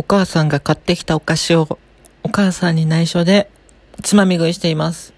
お母さんが買ってきたお菓子をお母さんに内緒でつまみ食いしています。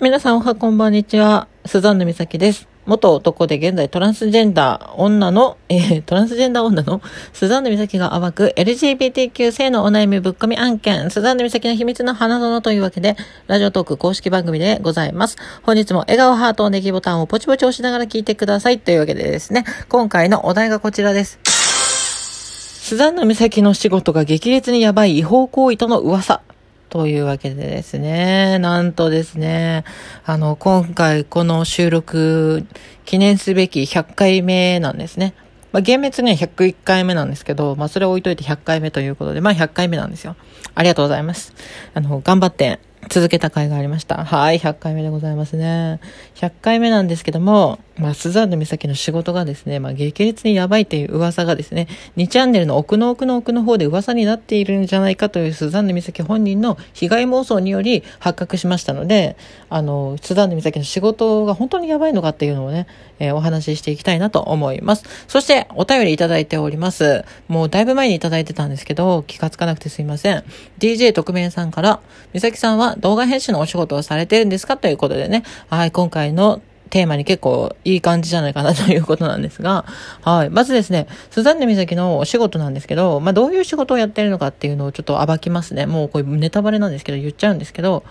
皆さんおはこんばんにちは。スザンヌ美咲です。元男で現在トランスジェンダー女の、えー、トランスジェンダー女のスザンヌ美咲が暴く LGBTQ 性のお悩みぶっ込み案件、スザンヌ美咲の秘密の花園というわけで、ラジオトーク公式番組でございます。本日も笑顔ハートネギボタンをポチポチ押しながら聞いてくださいというわけでですね、今回のお題がこちらです。スザンヌ美咲の仕事が激烈にやばい違法行為との噂。というわけでですね、なんとですね、あの、今回この収録、記念すべき100回目なんですね。まあ、厳密には101回目なんですけど、まあ、それ置いといて100回目ということで、まあ、100回目なんですよ。ありがとうございます。あの、頑張って続けた回がありました。はい、100回目でございますね。100回目なんですけども、まあ、スザンヌ美咲の仕事がですね、まあ、激烈にやばいという噂がですね、2チャンネルの奥の奥の奥の方で噂になっているんじゃないかというスザンヌ美咲本人の被害妄想により発覚しましたので、あの、スザンヌ美咲の仕事が本当にやばいのかっていうのをね、えー、お話ししていきたいなと思います。そして、お便りいただいております。もうだいぶ前にいただいてたんですけど、気がつかなくてすいません。DJ 特命さんから、美咲さんは動画編集のお仕事をされてるんですかということでね、はい、今回のテーマに結構いい感じじゃないかなということなんですが、はい。まずですね、スザンヌ美咲のお仕事なんですけど、まあ、どういう仕事をやってるのかっていうのをちょっと暴きますね。もうこれネタバレなんですけど言っちゃうんですけど、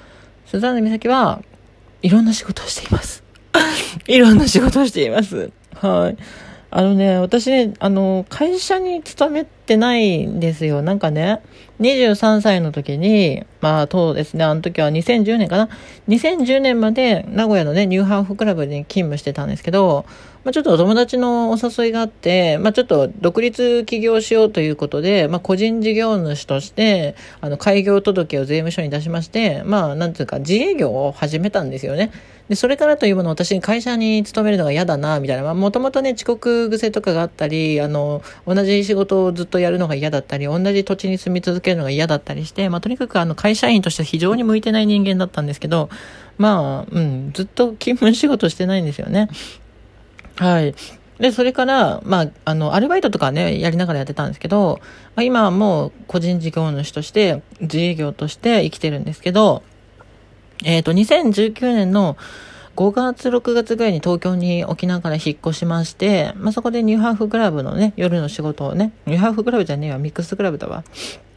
スザンヌ美咲はいろんな仕事をしています。いろんな仕事をしています。はい。あのね、私ね、あの、会社に勤めてないんですよ。なんかね、23歳の時に、まあ、そうですね、あの時は2010年かな。2010年まで名古屋のね、ニューハーフクラブに勤務してたんですけど、まあ、ちょっとお友達のお誘いがあって、まあ、ちょっと独立起業しようということで、まあ、個人事業主として、あの、開業届を税務署に出しまして、まあ、なんていうか、自営業を始めたんですよね。で、それからというもの私、会社に勤めるのが嫌だな、みたいな。まあ、もともとね、遅刻癖とかがあったり、あの、同じ仕事をずっとやるのが嫌だったり、同じ土地に住み続けるのが嫌だったりして、まあ、とにかくあの、会社員として非常に向いてない人間だったんですけど、まあ、うん、ずっと勤務仕事してないんですよね。はい。で、それから、まあ、あの、アルバイトとかね、やりながらやってたんですけど、まあ、今はもう個人事業主として、自営業として生きてるんですけど、えっ、ー、と、2019年の5月、6月ぐらいに東京に沖縄から引っ越しまして、まあ、そこでニューハーフクラブのね、夜の仕事をね、ニューハーフクラブじゃねえわ、ミックスクラブだわ。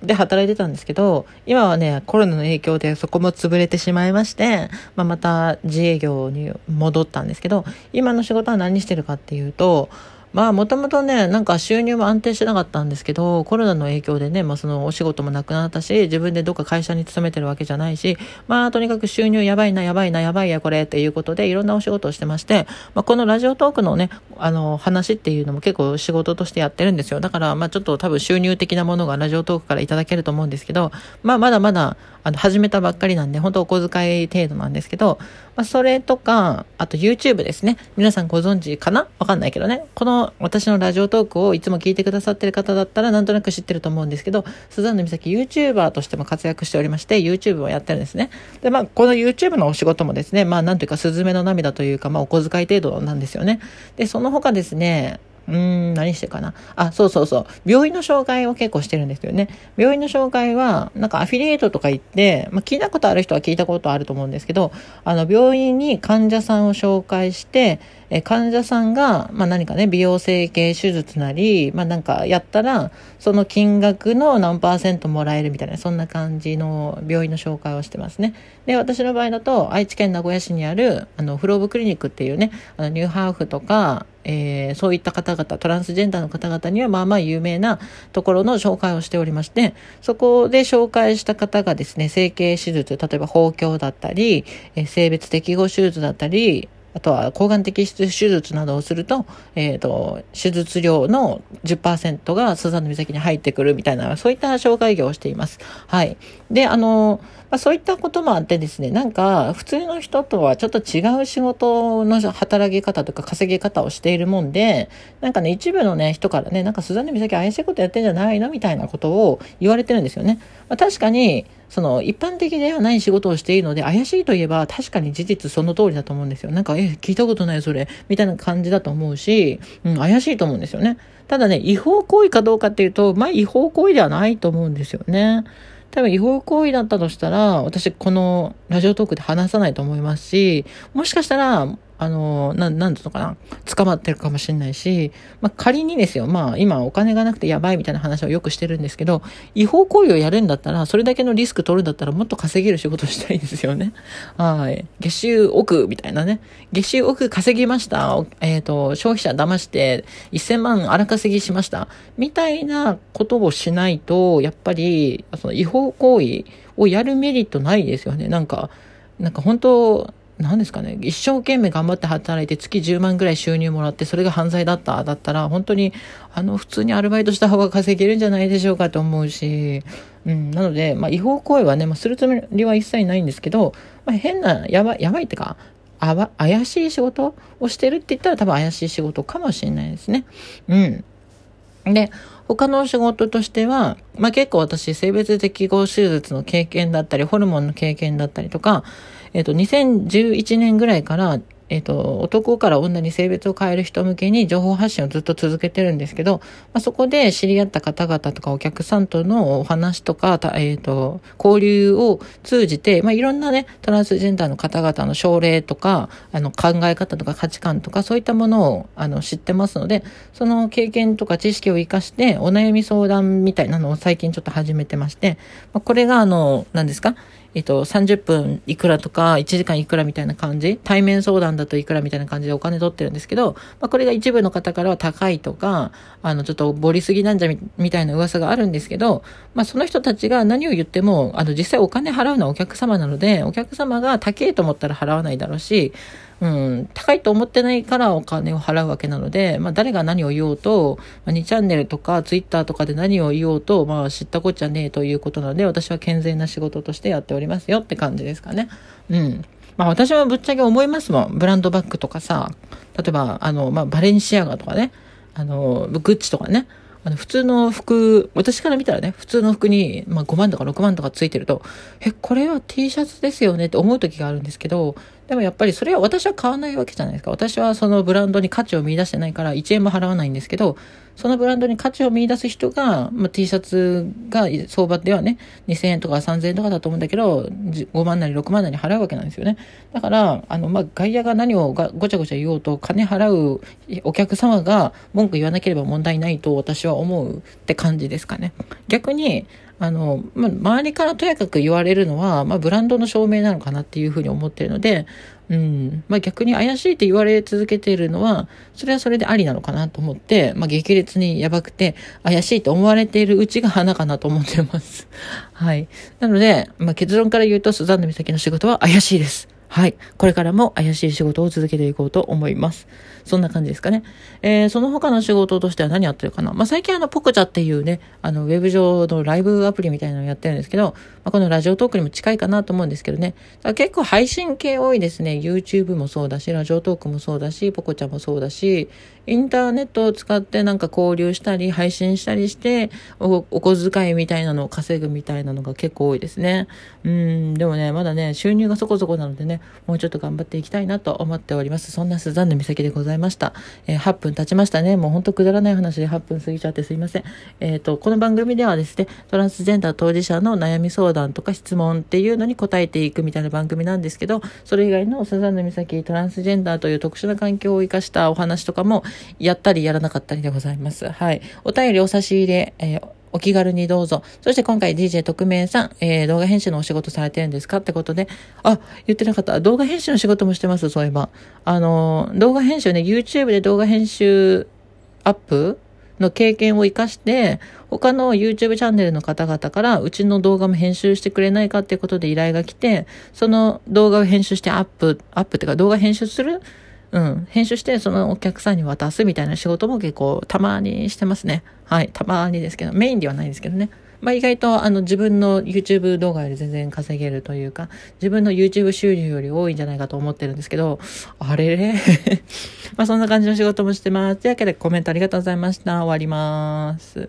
で働いてたんですけど、今はね、コロナの影響でそこも潰れてしまいまして、まあ、また自営業に戻ったんですけど、今の仕事は何してるかっていうと、まあもともとね、なんか収入も安定してなかったんですけど、コロナの影響でね、まあそのお仕事もなくなったし、自分でどっか会社に勤めてるわけじゃないし、まあとにかく収入やばいな、やばいな、やばいやこれっていうことでいろんなお仕事をしてまして、まあこのラジオトークのね、あの話っていうのも結構仕事としてやってるんですよ。だからまあちょっと多分収入的なものがラジオトークからいただけると思うんですけど、まあまだまだあの始めたばっかりなんで、本当お小遣い程度なんですけど、まあそれとか、あと YouTube ですね。皆さんご存知かな？わかんないけどね。この私のラジオトークをいつも聞いてくださってる方だったらなんとなく知ってると思うんですけど、スザンヌ美咲 YouTuber としても活躍しておりまして、YouTube をやってるんですね。で、まあ、この YouTube のお仕事もですね、まあ、なんというか、スズメの涙というか、まあ、お小遣い程度なんですよね。で、その他ですね、うーん、何してかな。あ、そうそうそう。病院の紹介を結構してるんですよね。病院の紹介は、なんかアフィリエイトとか言って、まあ、聞いたことある人は聞いたことあると思うんですけど、あの、病院に患者さんを紹介して、え患者さんが、まあ、何かね、美容整形手術なり、まあ、なんかやったら、その金額の何パーセントもらえるみたいな、そんな感じの病院の紹介をしてますね。で、私の場合だと、愛知県名古屋市にある、あの、フローブクリニックっていうね、あの、ニューハーフとか、えー、そういった方々、トランスジェンダーの方々にはまあまあ有名なところの紹介をしておりまして、そこで紹介した方がですね、整形手術、例えば包協だったり、えー、性別適合手術だったり、あとは抗がん摘出手術などをすると、えっ、ー、と、手術量の10%がスザンヌ岬に入ってくるみたいな、そういった紹介業をしています。はい。で、あの、まあ、そういったこともあってですね、なんか、普通の人とはちょっと違う仕事の働き方とか稼ぎ方をしているもんで、なんかね、一部のね、人からね、なんかスザンヌ岬怪しいことやってんじゃないのみたいなことを言われてるんですよね。まあ、確かに、その一般的ではない仕事をしているので、怪しいといえば確かに事実その通りだと思うんですよ。なんか、え、聞いたことないそれ、みたいな感じだと思うし、うん、怪しいと思うんですよね。ただね、違法行為かどうかっていうと、まあ違法行為ではないと思うんですよね。多分違法行為だったとしたら、私このラジオトークで話さないと思いますし、もしかしたら、あの、ななんていうのかな、捕まってるかもしれないし、まあ、仮にですよ、まあ、今お金がなくてやばいみたいな話をよくしてるんですけど、違法行為をやるんだったら、それだけのリスク取るんだったら、もっと稼げる仕事したいですよね。はい。月収億みたいなね。月収億稼ぎました。えっ、ー、と、消費者騙して1000万荒稼ぎしました。みたいなことをしないと、やっぱり、その違法行為をやるメリットないですよね。なんか、なんか本当、何ですかね、一生懸命頑張って働いて月10万ぐらい収入もらって、それが犯罪だっただったら、本当に、あの、普通にアルバイトした方が稼げるんじゃないでしょうかと思うし、うん、なので、まあ、違法行為はね、まあ、するつもりは一切ないんですけど、まあ、変な、やばい、やばいってか、あわ、怪しい仕事をしてるって言ったら多分怪しい仕事かもしれないですね。うん。で、他の仕事としては、まあ、結構私、性別適合手術の経験だったり、ホルモンの経験だったりとか、えっ、と、2011年ぐらいから、えっ、と、男から女に性別を変える人向けに情報発信をずっと続けてるんですけど、まあ、そこで知り合った方々とかお客さんとのお話とか、えっ、と、交流を通じて、まあ、いろんなね、トランスジェンダーの方々の症例とか、あの、考え方とか価値観とか、そういったものを、あの、知ってますので、その経験とか知識を活かして、お悩み相談みたいなのを最近ちょっと始めてまして、まあ、これが、あの、何ですか？えっと、30分いくらとか、1時間いくらみたいな感じ、対面相談だといくらみたいな感じでお金取ってるんですけど、まあ、これが一部の方からは高いとか、あの、ちょっとボリすぎなんじゃみみたいな噂があるんですけど、まあ、その人たちが何を言っても、あの、実際お金払うのはお客様なので、お客様が高いと思ったら払わないだろうし、うん、高いと思ってないからお金を払うわけなので、まあ、誰が何を言おうと、まあ、2チャンネルとかツイッターとかで何を言おうと、まあ、知ったこっちゃねえということなので、私は健全な仕事としてやっておりますよって感じですかね。うん。まあ私はぶっちゃけ思いますもん。ブランドバッグとかさ、例えば、あの、まあバレンシアガとかね、あの、グッチとかね、あの、普通の服、私から見たらね、普通の服に、まあ、5万とか6万とかついてると、え、これは T シャツですよねって思う時があるんですけど、でもやっぱりそれは私は買わないわけじゃないですか。私はそのブランドに価値を見出してないから1円も払わないんですけど、そのブランドに価値を見出す人が、まあ、T シャツが相場ではね、2000円とか3000円とかだと思うんだけど、5万なり6万なり払うわけなんですよね。だから、あの、まあ、外野が何をがごちゃごちゃ言おうと、金払うお客様が文句言わなければ問題ないと私は思うって感じですかね。逆に、あの、まあ、周りからとやかく言われるのは、まあ、ブランドの証明なのかなっていうふうに思ってるので、うん。まあ、逆に怪しいって言われ続けているのは、それはそれでありなのかなと思って、まあ、激烈にやばくて、怪しいと思われているうちが花かなと思ってます。はい。なので、まあ、結論から言うと、スザンヌ美咲の仕事は怪しいです。はい。これからも怪しい仕事を続けていこうと思います。そんな感じですかね。えー、その他の仕事としては何やってるかな。まあ、最近あの、ポコチャっていうね、あの、ウェブ上のライブアプリみたいなのをやってるんですけど、まあ、このラジオトークにも近いかなと思うんですけどね。結構配信系多いですね。YouTube もそうだし、ラジオトークもそうだし、ポコチャもそうだし、インターネットを使ってなんか交流したり、配信したりして、おお小遣いみたいなのを稼ぐみたいなのが結構多いですね。うん、でもね、まだね、収入がそこそこなのでね、もうちょっと頑張っていきたいなと思っております。そんなスザンヌ美咲でございました。えー、8分経ちましたね。もうほんとくだらない話で8分過ぎちゃってすいません。えっ、ー、と、この番組ではですね、トランスジェンダー当事者の悩み相談とか質問っていうのに答えていくみたいな番組なんですけど、それ以外のスザンヌ美咲トランスジェンダーという特殊な環境を生かしたお話とかもやったりやらなかったりでございます。はい。お便りお差し入れ、えーお気軽にどうぞ。そして今回 DJ 特命さん、えー、動画編集のお仕事されてるんですかってことで、あ、言ってなかった。動画編集の仕事もしてます、そういえば。あの、動画編集ね、YouTube で動画編集アップの経験を活かして、他の YouTube チャンネルの方々から、うちの動画も編集してくれないかっていうことで依頼が来て、その動画を編集してアップ、アップっていうか動画編集するうん、編集してそのお客さんに渡すみたいな仕事も結構たまにしてますね。はい、たまにですけど、メインではないですけどね。まあ意外とあの自分の YouTube 動画より全然稼げるというか、自分の YouTube 収入より多いんじゃないかと思ってるんですけど、あれ？れ まあそんな感じの仕事もしてます。というわけでコメントありがとうございました。終わります。